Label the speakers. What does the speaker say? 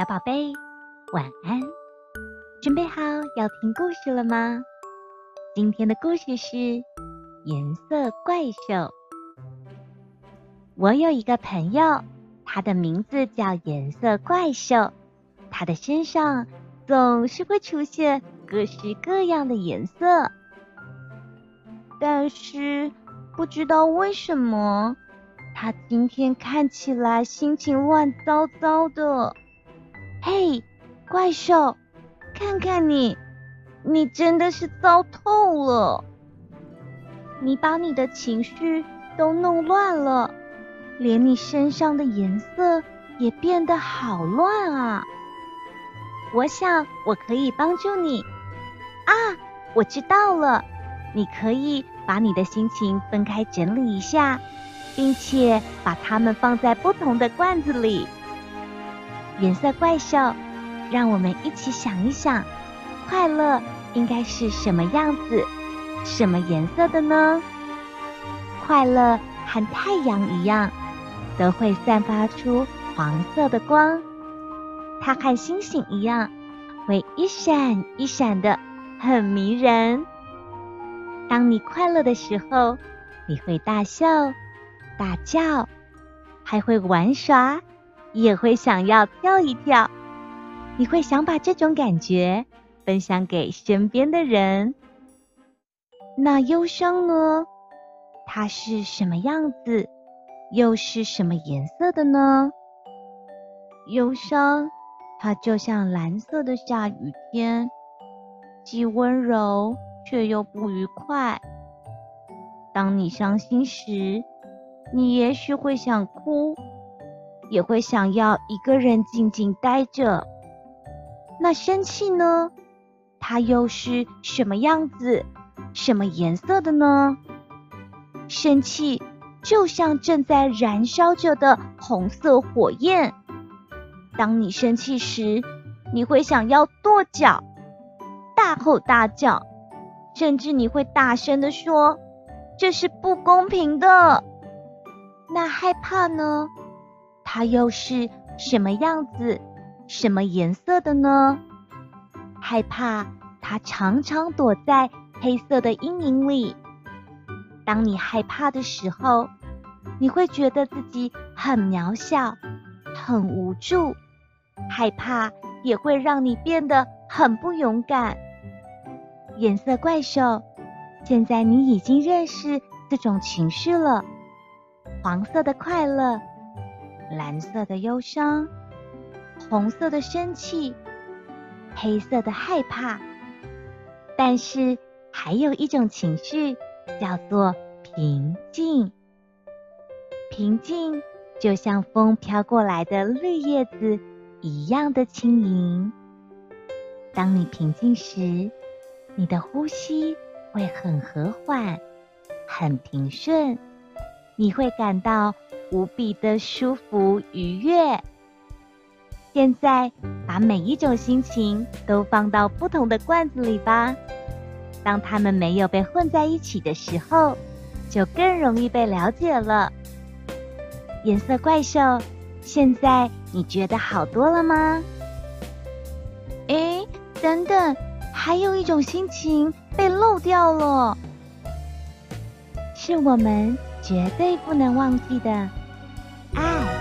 Speaker 1: 小宝贝，晚安！准备好要听故事了吗？今天的故事是《颜色怪兽》。我有一个朋友，他的名字叫颜色怪兽，他的身上总是会出现各式各样的颜色，但是不知道为什么。他今天看起来心情乱糟糟的。嘿，怪兽，看看你，你真的是糟透了！你把你的情绪都弄乱了，连你身上的颜色也变得好乱啊！我想我可以帮助你。啊，我知道了，你可以把你的心情分开整理一下。并且把它们放在不同的罐子里。颜色怪兽，让我们一起想一想，快乐应该是什么样子、什么颜色的呢？快乐和太阳一样，都会散发出黄色的光。它和星星一样，会一闪一闪的，很迷人。当你快乐的时候，你会大笑。大叫，还会玩耍，也会想要跳一跳。你会想把这种感觉分享给身边的人。那忧伤呢？它是什么样子？又是什么颜色的呢？忧伤，它就像蓝色的下雨天，既温柔却又不愉快。当你伤心时，你也许会想哭，也会想要一个人静静待着。那生气呢？它又是什么样子、什么颜色的呢？生气就像正在燃烧着的红色火焰。当你生气时，你会想要跺脚、大吼大叫，甚至你会大声地说：“这是不公平的。”那害怕呢？它又是什么样子、什么颜色的呢？害怕，它常常躲在黑色的阴影里。当你害怕的时候，你会觉得自己很渺小、很无助。害怕也会让你变得很不勇敢。颜色怪兽，现在你已经认识这种情绪了。黄色的快乐，蓝色的忧伤，红色的生气，黑色的害怕。但是还有一种情绪叫做平静。平静就像风飘过来的绿叶子一样的轻盈。当你平静时，你的呼吸会很和缓，很平顺。你会感到无比的舒服愉悦。现在把每一种心情都放到不同的罐子里吧。当它们没有被混在一起的时候，就更容易被了解了。颜色怪兽，现在你觉得好多了吗？诶，等等，还有一种心情被漏掉了，是我们。绝对不能忘记的 out.